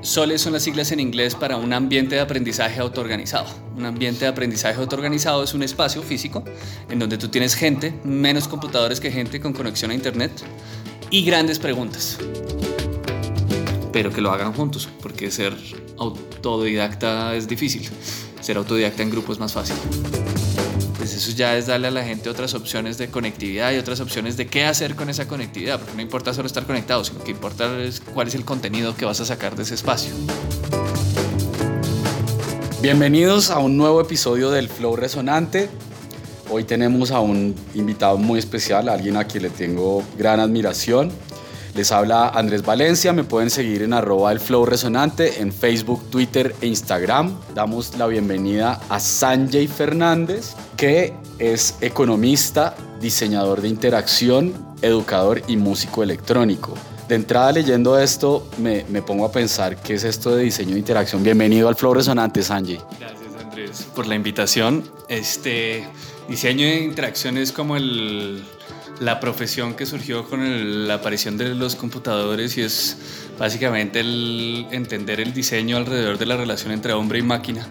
SOLE son las siglas en inglés para un ambiente de aprendizaje autoorganizado. Un ambiente de aprendizaje autoorganizado es un espacio físico en donde tú tienes gente, menos computadores que gente con conexión a internet y grandes preguntas. Pero que lo hagan juntos, porque ser autodidacta es difícil. Ser autodidacta en grupo es más fácil. Pues eso ya es darle a la gente otras opciones de conectividad y otras opciones de qué hacer con esa conectividad, porque no importa solo estar conectado, sino que importa es cuál es el contenido que vas a sacar de ese espacio. Bienvenidos a un nuevo episodio del Flow Resonante. Hoy tenemos a un invitado muy especial, alguien a quien le tengo gran admiración. Les habla Andrés Valencia, me pueden seguir en arroba el Flow Resonante en Facebook, Twitter e Instagram. Damos la bienvenida a Sanjay Fernández, que es economista, diseñador de interacción, educador y músico electrónico. De entrada leyendo esto me, me pongo a pensar qué es esto de diseño de interacción. Bienvenido al Flow Resonante, Sanjay. Gracias Andrés por la invitación. Este diseño de interacción es como el la profesión que surgió con la aparición de los computadores y es básicamente el entender el diseño alrededor de la relación entre hombre y máquina.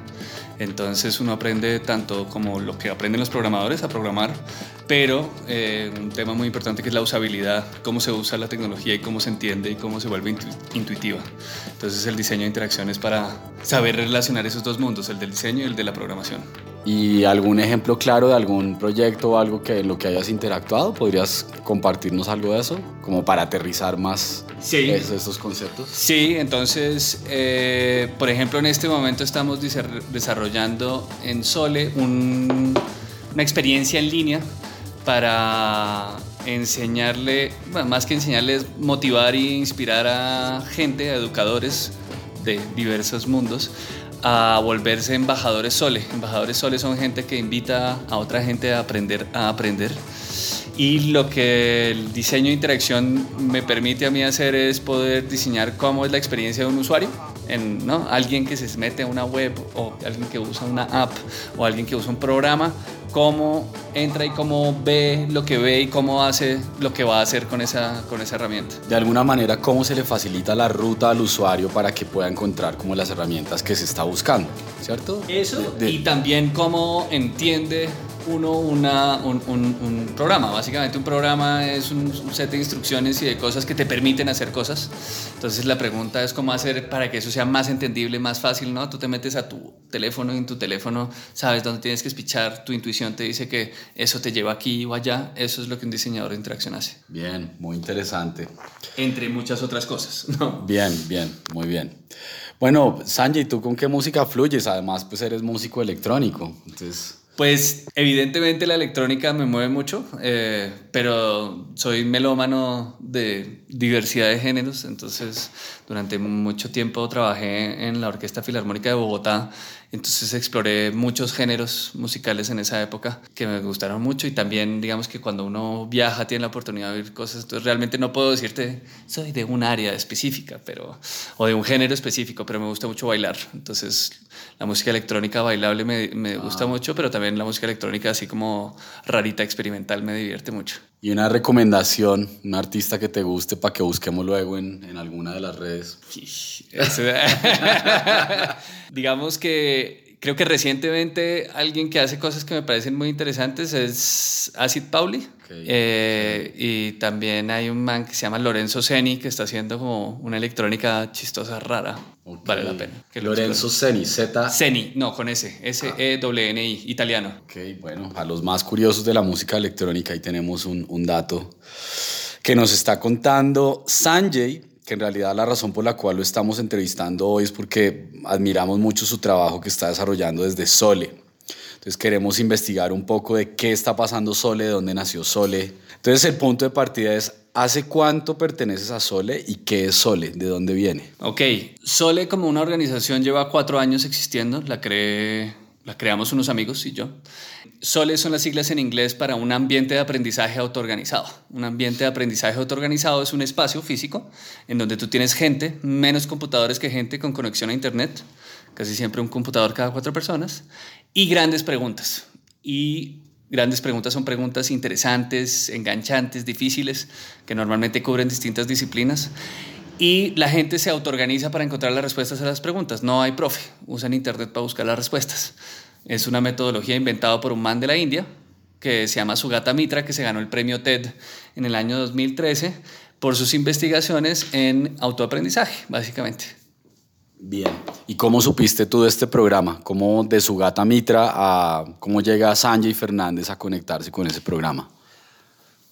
Entonces uno aprende tanto como lo que aprenden los programadores a programar, pero eh, un tema muy importante que es la usabilidad, cómo se usa la tecnología y cómo se entiende y cómo se vuelve intuitiva. Entonces el diseño de interacción es para saber relacionar esos dos mundos, el del diseño y el de la programación. ¿Y algún ejemplo claro de algún proyecto o algo que en lo que hayas interactuado? ¿Podrías compartirnos algo de eso? Como para aterrizar más sí. esos, conceptos. Sí, entonces, eh, por ejemplo, en este momento estamos desarrollando en Sole una experiencia en línea para enseñarle, bueno, más que enseñarles, motivar e inspirar a gente, a educadores de diversos mundos a volverse embajadores Sole. Embajadores Sole son gente que invita a otra gente a aprender a aprender. Y lo que el diseño de interacción me permite a mí hacer es poder diseñar cómo es la experiencia de un usuario. En, ¿no? Alguien que se mete a una web o alguien que usa una app o alguien que usa un programa cómo entra y cómo ve lo que ve y cómo hace lo que va a hacer con esa, con esa herramienta. De alguna manera, cómo se le facilita la ruta al usuario para que pueda encontrar como las herramientas que se está buscando, ¿cierto? Eso, y también cómo entiende uno una, un, un, programa. Básicamente un programa es un, set de instrucciones y de cosas que te permiten hacer cosas. Entonces la pregunta es cómo hacer para que eso sea más entendible, más fácil, ¿no? Tú te metes a tu teléfono y en tu teléfono sabes dónde tienes que espichar, tu intuición te dice que eso te lleva aquí o allá. Eso es lo que un diseñador de interacción hace. Bien, muy interesante. Entre muchas otras cosas, ¿no? Bien, bien, muy bien. Bueno, Sanjay, ¿tú con qué música fluyes? Además, pues eres músico electrónico. Entonces... Pues evidentemente la electrónica me mueve mucho, eh, pero soy melómano de diversidad de géneros, entonces durante mucho tiempo trabajé en la Orquesta Filarmónica de Bogotá entonces exploré muchos géneros musicales en esa época que me gustaron mucho y también digamos que cuando uno viaja tiene la oportunidad de oír cosas, entonces realmente no puedo decirte soy de un área específica pero, o de un género específico, pero me gusta mucho bailar. Entonces la música electrónica bailable me, me gusta ah. mucho, pero también la música electrónica así como rarita experimental me divierte mucho. Y una recomendación, un artista que te guste para que busquemos luego en, en alguna de las redes. Digamos que creo que recientemente alguien que hace cosas que me parecen muy interesantes es Acid Pauli. Eh, y también hay un man que se llama Lorenzo Seni que está haciendo como una electrónica chistosa rara. Vale la pena. Lorenzo Seni, Z. Seni, no, con S, S-E-W-N-I, italiano. Ok, bueno, a los más curiosos de la música electrónica, ahí tenemos un, un dato que nos está contando Sanjay que en realidad la razón por la cual lo estamos entrevistando hoy es porque admiramos mucho su trabajo que está desarrollando desde Sole. Entonces queremos investigar un poco de qué está pasando Sole, de dónde nació Sole. Entonces el punto de partida es, ¿hace cuánto perteneces a Sole y qué es Sole? ¿De dónde viene? Ok, Sole como una organización lleva cuatro años existiendo, la creé la creamos unos amigos y yo. SOLE son las siglas en inglés para un ambiente de aprendizaje autoorganizado. Un ambiente de aprendizaje autoorganizado es un espacio físico en donde tú tienes gente, menos computadores que gente con conexión a Internet, casi siempre un computador cada cuatro personas, y grandes preguntas. Y grandes preguntas son preguntas interesantes, enganchantes, difíciles, que normalmente cubren distintas disciplinas Y la gente se autoorganiza para encontrar las respuestas a las preguntas. No hay profe, usan internet para buscar las respuestas. Es una metodología inventada por un man de la India que se llama Sugata Mitra, que se ganó el premio TED en el año 2013 por sus investigaciones en autoaprendizaje, básicamente. Bien. ¿Y cómo supiste tú de este programa? ¿Cómo de Sugata Mitra a cómo llega Sanjay Fernández a conectarse con ese programa?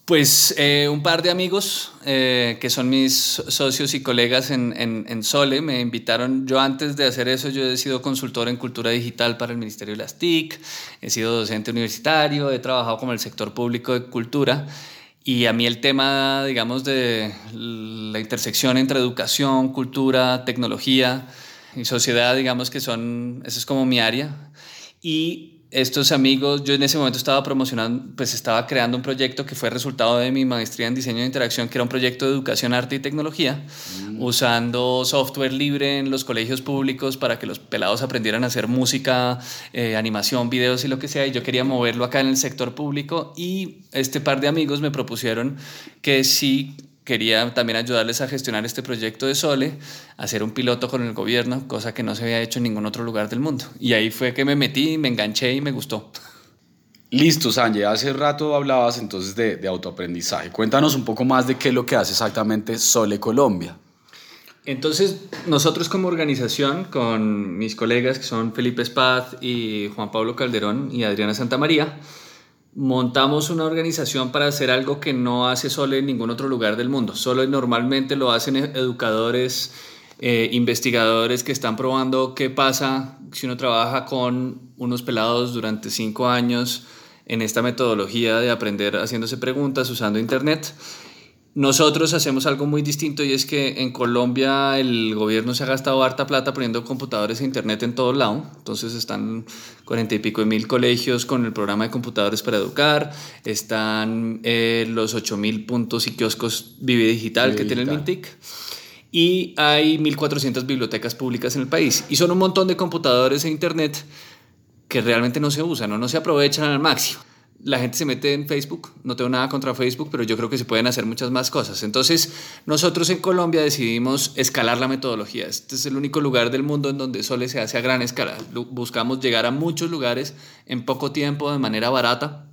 Pues eh, un par de amigos eh, que son mis socios y colegas en, en, Sole me invitaron. Yo antes de hacer eso, yo he sido consultor en cultura digital para el Ministerio de las TIC, he sido docente universitario, he trabajado como el sector público de cultura y a mí el tema, digamos, de la intersección entre educación, cultura, tecnología y sociedad, digamos que son, eso es como mi área. Y estos amigos, yo en ese momento estaba promocionando, pues estaba creando un proyecto que fue resultado de mi maestría en diseño de interacción, que era un proyecto de educación, arte y tecnología, mm. usando software libre en los colegios públicos para que los pelados aprendieran a hacer música, eh, animación, videos y lo que sea. Y yo quería moverlo acá en el sector público y este par de amigos me propusieron que si quería también ayudarles a gestionar este proyecto de Sole, hacer un piloto con el gobierno, cosa que no se había hecho en ningún otro lugar del mundo. Y ahí fue que me metí, me enganché y me gustó. Listo, Sanjay. Hace rato hablabas entonces de, de, autoaprendizaje. Cuéntanos un poco más de qué es lo que hace exactamente Sole Colombia. Entonces, nosotros como organización, con mis colegas que son Felipe Spaz y Juan Pablo Calderón y Adriana Santamaría, montamos una organización para hacer algo que no hace solo en ningún otro lugar del mundo. Solo normalmente lo hacen educadores, eh, investigadores que están probando qué pasa si uno trabaja con unos pelados durante cinco años en esta metodología de aprender haciéndose preguntas usando Internet. Nosotros hacemos algo muy distinto y es que en Colombia el gobierno se ha gastado harta plata poniendo computadores e internet en todo lado. Entonces están cuarenta y pico de mil colegios con el programa de computadores para educar. Están eh, los ocho mil puntos y kioscos Vive Digital que tiene el MINTIC. Y hay 1.400 bibliotecas públicas en el país. Y son un montón de computadores e internet que realmente no se usan o no se aprovechan al máximo la gente se mete en Facebook, no tengo nada contra Facebook, pero yo creo que se pueden hacer muchas más cosas. Entonces, nosotros en Colombia decidimos escalar la metodología. Este es el único lugar del mundo en donde Sole se hace a gran escala. Buscamos llegar a muchos lugares en poco tiempo, de manera barata,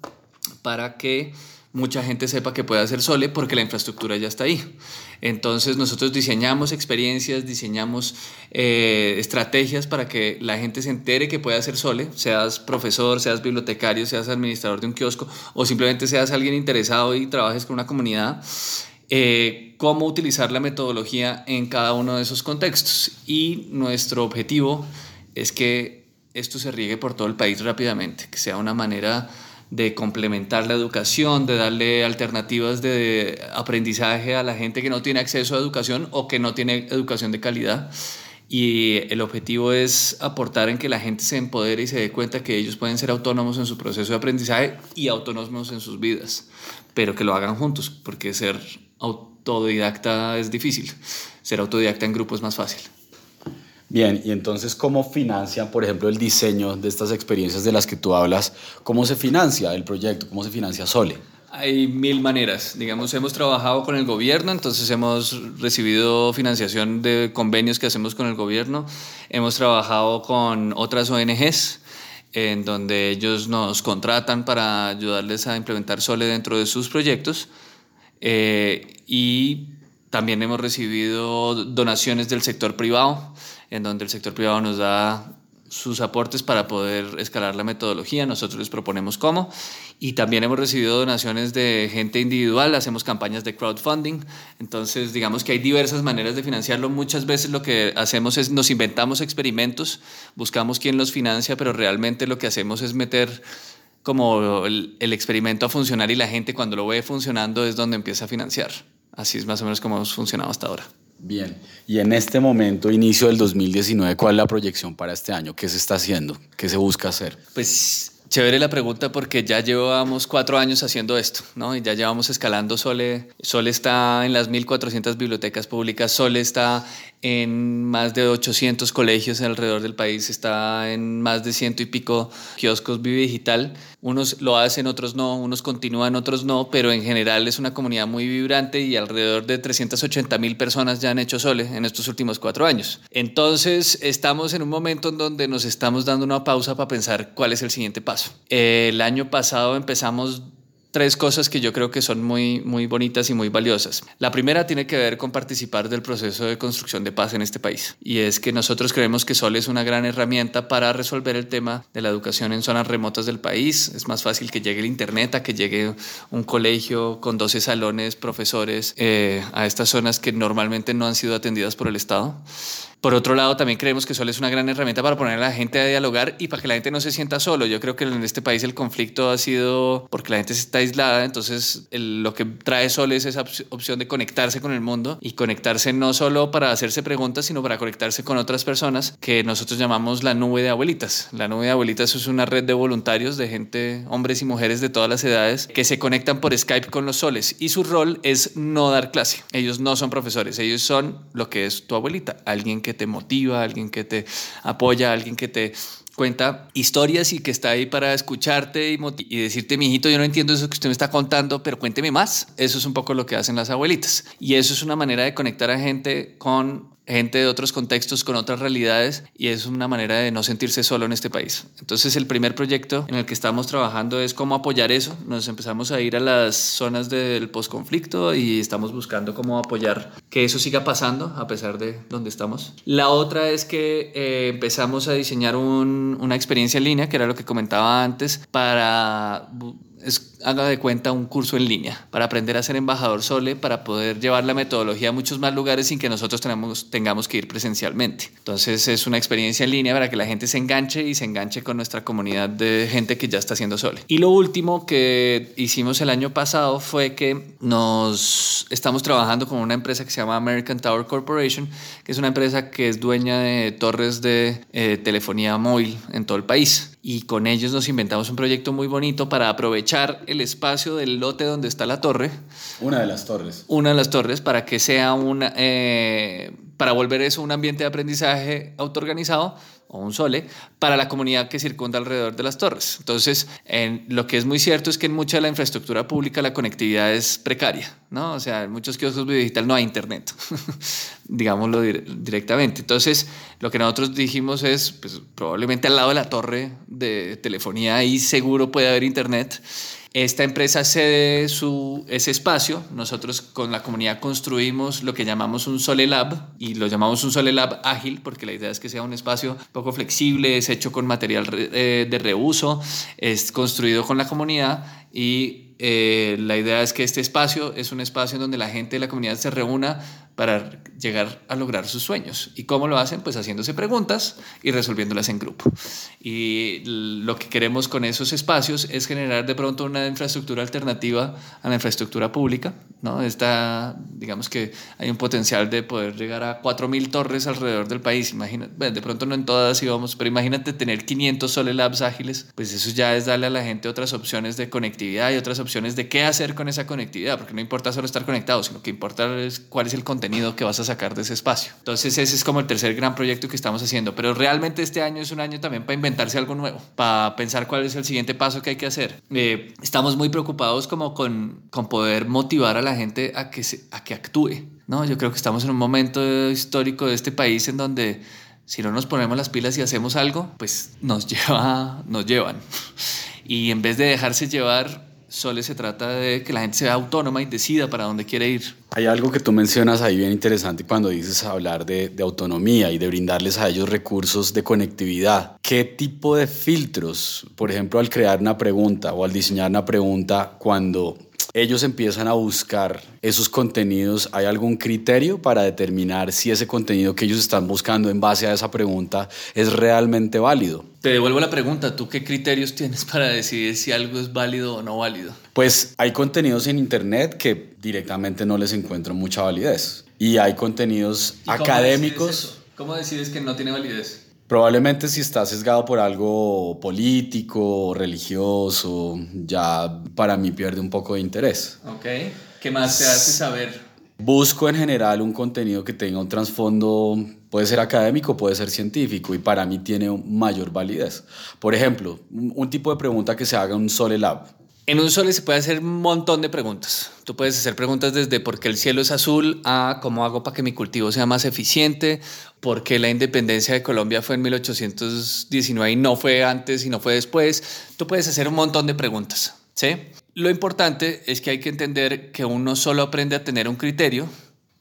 para que mucha gente sepa que puede hacer Sole porque la infraestructura ya está ahí. Entonces nosotros diseñamos experiencias, diseñamos eh, estrategias para que la gente se entere que puede hacer Sole, seas profesor, seas bibliotecario, seas administrador de un kiosco o simplemente seas alguien interesado y trabajes con una comunidad. Eh, cómo utilizar la metodología en cada uno de esos contextos. Y nuestro objetivo es que esto se riegue por todo el país rápidamente, que sea una manera de complementar la educación, de darle alternativas de aprendizaje a la gente que no tiene acceso a educación o que no tiene educación de calidad. Y el objetivo es aportar en que la gente se empodere y se dé cuenta que ellos pueden ser autónomos en su proceso de aprendizaje y autónomos en sus vidas, pero que lo hagan juntos, porque ser autodidacta es difícil, ser autodidacta en grupo es más fácil. Bien, y entonces, ¿cómo financian, por ejemplo, el diseño de estas experiencias de las que tú hablas? ¿Cómo se financia el proyecto? ¿Cómo se financia Sole? Hay mil maneras. Digamos, hemos trabajado con el gobierno, entonces hemos recibido financiación de convenios que hacemos con el gobierno. Hemos trabajado con otras ONGs en donde ellos nos contratan para ayudarles a implementar Sole dentro de sus proyectos. Eh, y también hemos recibido donaciones del sector privado en donde el sector privado nos da sus aportes para poder escalar la metodología, nosotros les proponemos cómo. Y también hemos recibido donaciones de gente individual, hacemos campañas de crowdfunding, entonces digamos que hay diversas maneras de financiarlo, muchas veces lo que hacemos es nos inventamos experimentos, buscamos quién los financia, pero realmente lo que hacemos es meter como el, experimento a funcionar y la gente cuando lo ve funcionando es donde empieza a financiar, así es más o menos como hemos funcionado hasta ahora. Bien, y en este momento, inicio del 2019, ¿cuál es la proyección para este año? ¿Qué se está haciendo? ¿Qué se busca hacer? Pues chévere la pregunta porque ya llevamos cuatro años haciendo esto, ¿no? Y ya llevamos escalando Sole. Sole está en las 1.400 bibliotecas públicas, Sole está en más de 800 colegios alrededor del país, está en más de ciento y pico kioscos Vive Digital. Unos lo hacen, otros no, unos continúan, otros no, pero en general es una comunidad muy vibrante y alrededor de 380 mil personas ya han hecho Sole en estos últimos cuatro años. Entonces estamos en un momento en donde nos estamos dando una pausa para pensar cuál es el siguiente paso. El año pasado empezamos tres cosas que yo creo que son muy, muy bonitas y muy valiosas. La primera tiene que ver con participar del proceso de construcción de paz en este país. Y es que nosotros creemos que Sol es una gran herramienta para resolver el tema de la educación en zonas remotas del país. Es más fácil que llegue el Internet a que llegue un colegio con 12 salones, profesores, eh, a estas zonas que normalmente no han sido atendidas por el Estado. Por otro lado, también creemos que Sol es una gran herramienta para poner a la gente a dialogar y para que la gente no se sienta solo. Yo creo que en este país el conflicto ha sido porque la gente está aislada, entonces lo que trae Sol es esa opción de conectarse con el mundo y conectarse no solo para hacerse preguntas, sino para conectarse con otras personas que nosotros llamamos la nube de abuelitas. La nube de abuelitas es una red de voluntarios, de gente, hombres y mujeres de todas las edades, que se conectan por Skype con los soles y su rol es no dar clase. Ellos no son profesores, ellos son lo que es tu abuelita, alguien que que te motiva, alguien que te apoya, alguien que te cuenta historias y que está ahí para escucharte y, y, decirte, mijito, yo no entiendo eso que usted me está contando, pero cuénteme más. Eso es un poco lo que hacen las abuelitas. Y eso es una manera de conectar a gente con gente de otros contextos, con otras realidades, y es una manera de no sentirse solo en este país. Entonces el primer proyecto en el que estamos trabajando es cómo apoyar eso. Nos empezamos a ir a las zonas del posconflicto y estamos buscando cómo apoyar que eso siga pasando a pesar de donde estamos. La otra es que eh, empezamos a diseñar una experiencia en línea, que era lo que comentaba antes, para es, haga de cuenta un curso en línea para aprender a ser embajador Sole, para poder llevar la metodología a muchos más lugares sin que nosotros tenemos, tengamos que ir presencialmente. Entonces es una experiencia en línea para que la gente se enganche y se enganche con nuestra comunidad de gente que ya está haciendo Sole. Y lo último que hicimos el año pasado fue que nos estamos trabajando con una empresa que se llama American Tower Corporation, que es una empresa que es dueña de torres de eh, telefonía móvil en todo el país y con ellos nos inventamos un proyecto muy bonito para aprovechar el espacio del lote donde está la torre. Una de las torres. Una de las torres para que sea una, eh, para volver eso un ambiente de aprendizaje autoorganizado o un sole para la comunidad que circunda alrededor de las torres. Entonces, en, lo que es muy cierto es que en mucha de la infraestructura pública la conectividad es precaria, ¿no? O sea, en muchos kioscos digital no hay internet, digámoslo directamente. Entonces, lo que nosotros dijimos es, pues probablemente al lado de la torre de telefonía ahí seguro puede haber internet esta empresa cede su, ese espacio. Nosotros con la comunidad construimos lo que llamamos un Sole Lab y lo llamamos un Sole Lab ágil porque la idea es que sea un espacio poco flexible, es hecho con material eh, de reuso, es construido con la comunidad y eh, la idea es que este espacio es un espacio en donde la gente de la comunidad se reúna para llegar a lograr sus sueños. ¿Y cómo lo hacen? Pues haciéndose preguntas y resolviéndolas en grupo. Y lo que queremos con esos espacios es generar de pronto una infraestructura alternativa a la infraestructura pública. ¿no? Está, digamos que hay un potencial de poder llegar a 4.000 torres alrededor del país. Imagina, bueno, de pronto no en todas íbamos, pero imagínate tener 500 Sole Labs ágiles. Pues eso ya es darle a la gente otras opciones de conectividad y otras opciones de qué hacer con esa conectividad, porque no importa solo estar conectado, sino que importa es cuál es el contenido que vas a sacar de ese espacio. Entonces ese es como el tercer gran proyecto que estamos haciendo, pero realmente este año es un año también para inventarse algo nuevo, para pensar cuál es el siguiente paso que hay que hacer. Eh, estamos muy preocupados como con, con poder motivar a la gente a que, se, a que actúe. ¿no? Yo creo que estamos en un momento histórico de este país en donde si no nos ponemos las pilas y hacemos algo, pues nos, lleva, nos llevan. Y en vez de dejarse llevar, solo se trata de que la gente sea autónoma y decida para dónde quiere ir. Hay algo que tú mencionas ahí bien interesante cuando dices hablar de, autonomía y de brindarles a ellos recursos de conectividad. ¿Qué tipo de filtros, por ejemplo, al crear una pregunta o al diseñar una pregunta, cuando ellos empiezan a buscar esos contenidos, ¿hay algún criterio para determinar si ese contenido que ellos están buscando en base a esa pregunta es realmente válido? Te devuelvo la pregunta, ¿tú qué criterios tienes para decidir si algo es válido o no válido? Pues hay contenidos en Internet que directamente no les encuentro mucha validez. Y hay contenidos académicos. ¿Cómo decides que no tiene validez? Probablemente si está sesgado por algo político, religioso, ya para mí pierde un poco de interés. Ok. ¿Qué más te hace saber? busco en general un contenido que tenga un trasfondo, puede ser académico, puede ser científico, y para mí tiene mayor validez. Por ejemplo, un, tipo de pregunta que se haga en un Sole Lab. En un Sole se puede hacer un montón de preguntas. Tú puedes hacer preguntas desde por qué el cielo es azul a cómo hago para que mi cultivo sea más eficiente, por qué la independencia de Colombia fue en 1819 y no fue antes y no fue después. Tú puedes hacer un montón de preguntas. ¿sí? Lo importante es que hay que entender que uno solo aprende a tener un criterio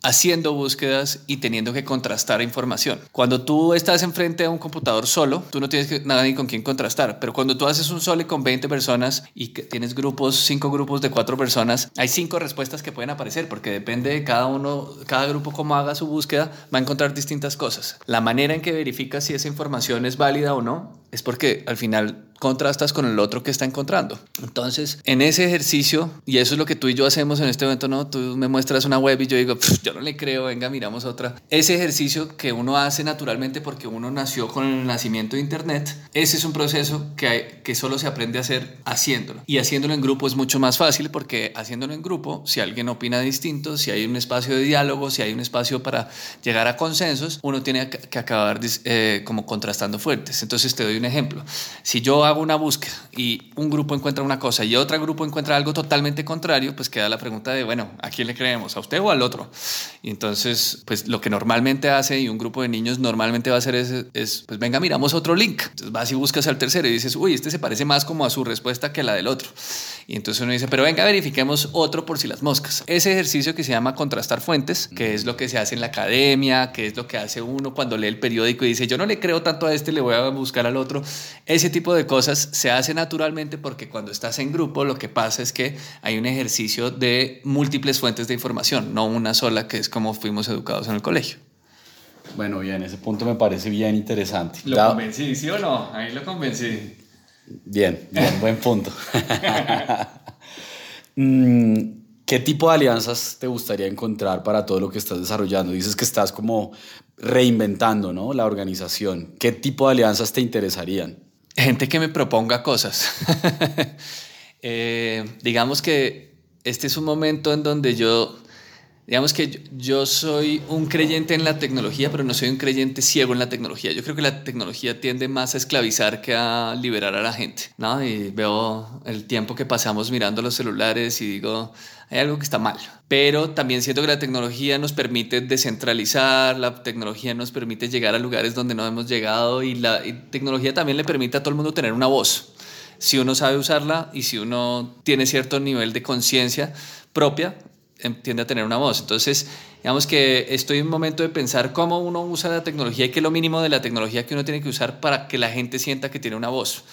haciendo búsquedas y teniendo que contrastar información. Cuando tú estás enfrente a un computador solo, tú no tienes nada ni con quién contrastar, pero cuando tú haces un sole con 20 personas y tienes grupos, cinco grupos de cuatro personas, hay cinco respuestas que pueden aparecer porque depende de cada uno, cada grupo cómo haga su búsqueda, va a encontrar distintas cosas. La manera en que verifica si esa información es válida o no es porque al final contrastas con el otro que está encontrando. Entonces, en ese ejercicio, y eso es lo que tú y yo hacemos en este momento, ¿no? Tú me muestras una web y yo digo, yo no le creo, venga, miramos otra. Ese ejercicio que uno hace naturalmente porque uno nació con el nacimiento de Internet, ese es un proceso que, que solo se aprende a hacer haciéndolo. Y haciéndolo en grupo es mucho más fácil porque haciéndolo en grupo, si alguien opina distinto, si hay un espacio de diálogo, si hay un espacio para llegar a consensos, uno tiene que acabar eh, como contrastando fuertes. Entonces, te doy un ejemplo. Si yo hago una búsqueda y un grupo encuentra una cosa y otro grupo encuentra algo totalmente contrario, pues queda la pregunta de, bueno, ¿a quién le creemos? ¿A usted o al otro? Y entonces, pues lo que normalmente hace y un grupo de niños normalmente va a hacer es, pues venga, miramos otro link. Entonces vas y buscas al tercero y dices, uy, este se parece más como a su respuesta que a la del otro. Y entonces uno dice, pero venga, verifiquemos otro por si las moscas. Ese ejercicio que se llama contrastar fuentes, que es lo que se hace en la academia, que es lo que hace uno cuando lee el periódico y dice, yo no le creo tanto a este, le voy a buscar al otro. Ese tipo de cosas se hace naturalmente porque cuando estás en grupo lo que pasa es que hay un ejercicio de múltiples fuentes de información, no una sola, que es como fuimos educados en el colegio. Bueno, bien, ese punto me parece bien interesante. ¿Lo convencí, sí o no? Ahí lo convencí. Bien, bien, buen punto. Mm, ¿Qué tipo de alianzas te gustaría encontrar para todo lo que estás desarrollando? Dices que estás como reinventando ¿no? la organización. ¿Qué tipo de alianzas te interesarían? Gente que me proponga cosas. Eh, digamos que este es un momento en donde yo Digamos que yo soy un creyente en la tecnología, pero no soy un creyente ciego en la tecnología. Yo creo que la tecnología tiende más a esclavizar que a liberar a la gente, ¿no? Y veo el tiempo que pasamos mirando los celulares y digo, hay algo que está mal. Pero también siento que la tecnología nos permite descentralizar, la tecnología nos permite llegar a lugares donde no hemos llegado y la tecnología también le permite a todo el mundo tener una voz. Si uno sabe usarla y si uno tiene cierto nivel de conciencia propia, Em, tiende a tener una voz. Entonces, digamos que estoy en un momento de pensar cómo uno usa la tecnología y qué es lo mínimo de la tecnología que uno tiene que usar para que la gente sienta que tiene una voz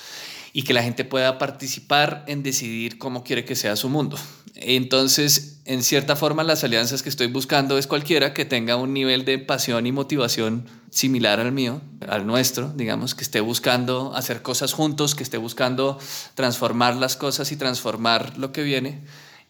y que la gente pueda participar en decidir cómo quiere que sea su mundo. Entonces, en cierta forma, las alianzas que estoy buscando es cualquiera que tenga un nivel de pasión y motivación similar al mío, al nuestro, digamos, que esté buscando hacer cosas juntos, que esté buscando transformar las cosas y transformar lo que viene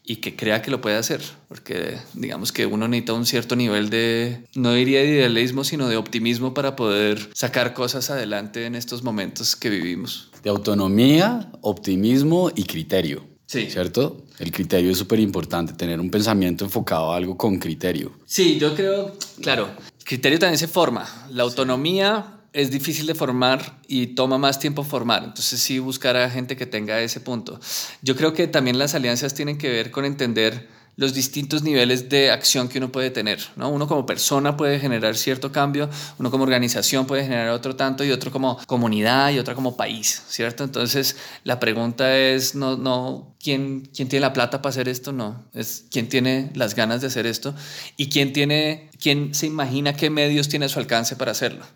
y que crea que lo puede hacer, porque digamos que uno necesita un cierto nivel de, no diría de idealismo, sino de optimismo para poder sacar cosas adelante en estos momentos que vivimos. De autonomía, optimismo y criterio. Sí. ¿Cierto? El criterio es súper importante, tener un pensamiento enfocado a algo con criterio. Sí, yo creo, claro, criterio también se forma. La autonomía es difícil de formar y toma más tiempo formar. Entonces sí buscar a gente que tenga ese punto. Yo creo que también las alianzas tienen que ver con entender los distintos niveles de acción que uno puede tener. ¿no? Uno como persona puede generar cierto cambio, uno como organización puede generar otro tanto y otro como comunidad y otra como país, ¿cierto? Entonces la pregunta es no, no ¿quién, quién tiene la plata para hacer esto, no, es quién tiene las ganas de hacer esto y quién, tiene, quién se imagina qué medios tiene a su alcance para hacerlo.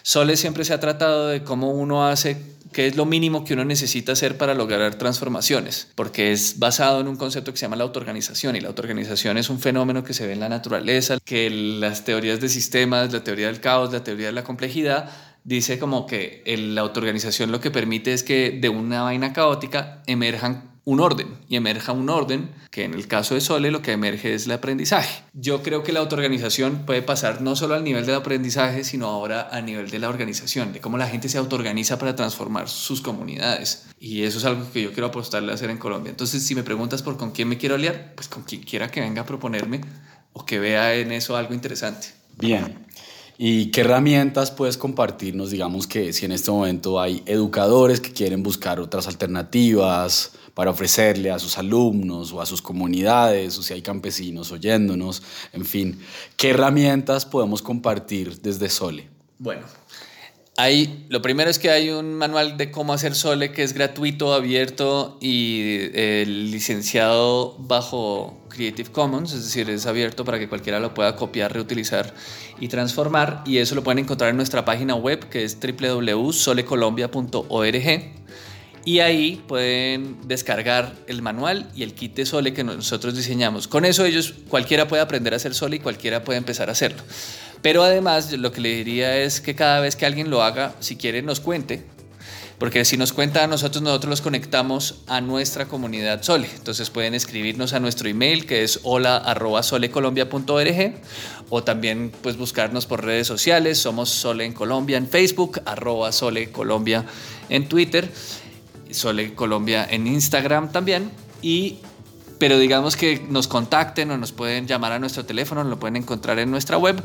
Sole siempre se ha tratado de cómo uno hace, qué es lo mínimo que uno necesita hacer para lograr transformaciones, porque es basado en un concepto que se llama la autoorganización y la autoorganización es un fenómeno que se ve en la naturaleza, que las teorías de sistemas, la teoría del caos, la teoría de la complejidad, dice como que la autoorganización lo que permite es que de una vaina caótica emerjan un orden y emerja un orden que en el caso de Sole lo que emerge es el aprendizaje. Yo creo que la autoorganización puede pasar no solo al nivel del aprendizaje, sino ahora a nivel de la organización, de cómo la gente se autoorganiza para transformar sus comunidades. Y eso es algo que yo quiero apostarle a hacer en Colombia. Entonces, si me preguntas por con quién me quiero aliar, pues con quien quiera que venga a proponerme o que vea en eso algo interesante. Bien. ¿Y qué herramientas puedes compartirnos? Digamos que si en este momento hay educadores que quieren buscar otras alternativas para ofrecerle a sus alumnos o a sus comunidades, o si hay campesinos oyéndonos, en fin, ¿qué herramientas podemos compartir desde Sole? Bueno, hay, lo primero es que hay un manual de cómo hacer Sole que es gratuito, abierto y eh, licenciado bajo Creative Commons, es decir, es abierto para que cualquiera lo pueda copiar, reutilizar y transformar. Y eso lo pueden encontrar en nuestra página web que es www.solecolombia.org. Y ahí pueden descargar el manual y el kit de Sole que nosotros diseñamos. Con eso ellos, cualquiera puede aprender a hacer Sole y cualquiera puede empezar a hacerlo. Pero además lo que le diría es que cada vez que alguien lo haga, si quiere nos cuente, porque si nos cuenta a nosotros, nosotros los conectamos a nuestra comunidad Sole. Entonces pueden escribirnos a nuestro email que es hola@solecolombia.org o también pues buscarnos por redes sociales. Somos Sole en Colombia en Facebook, arroba Sole Colombia en Twitter, Sole Colombia en Instagram también. Y pero digamos que nos contacten o nos pueden llamar a nuestro teléfono, lo pueden encontrar en nuestra web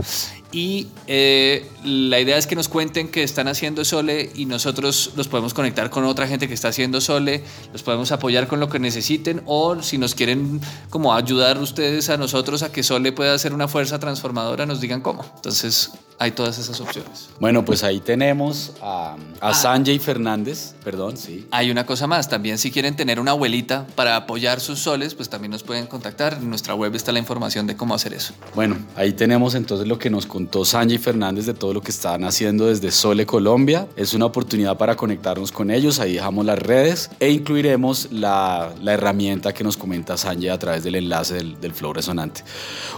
y eh, la idea es que nos cuenten que están haciendo Sole y nosotros los podemos conectar con otra gente que está haciendo Sole, los podemos apoyar con lo que necesiten o si nos quieren como ayudar ustedes a nosotros a que Sole pueda ser una fuerza transformadora, nos digan cómo. Entonces hay todas esas opciones. Bueno, pues ahí tenemos a, a ah. Sanjay Fernández, perdón, sí. Hay una cosa más, también si quieren tener una abuelita para apoyar sus soles, pues también nos pueden contactar. En nuestra web está la información de cómo hacer eso. Bueno, ahí tenemos entonces lo que nos contó Sanjay Fernández de todo lo que están haciendo desde Sole Colombia. Es una oportunidad para conectarnos con ellos, ahí dejamos las redes e incluiremos la, la herramienta que nos comenta Sanjay a través del enlace del, del Flow Resonante.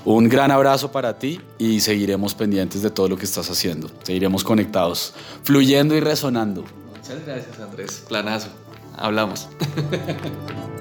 Un gran abrazo para ti y seguiremos pendientes de todo lo que estás haciendo. Seguiremos conectados, fluyendo y resonando. Muchas gracias Andrés, planazo. Hablamos.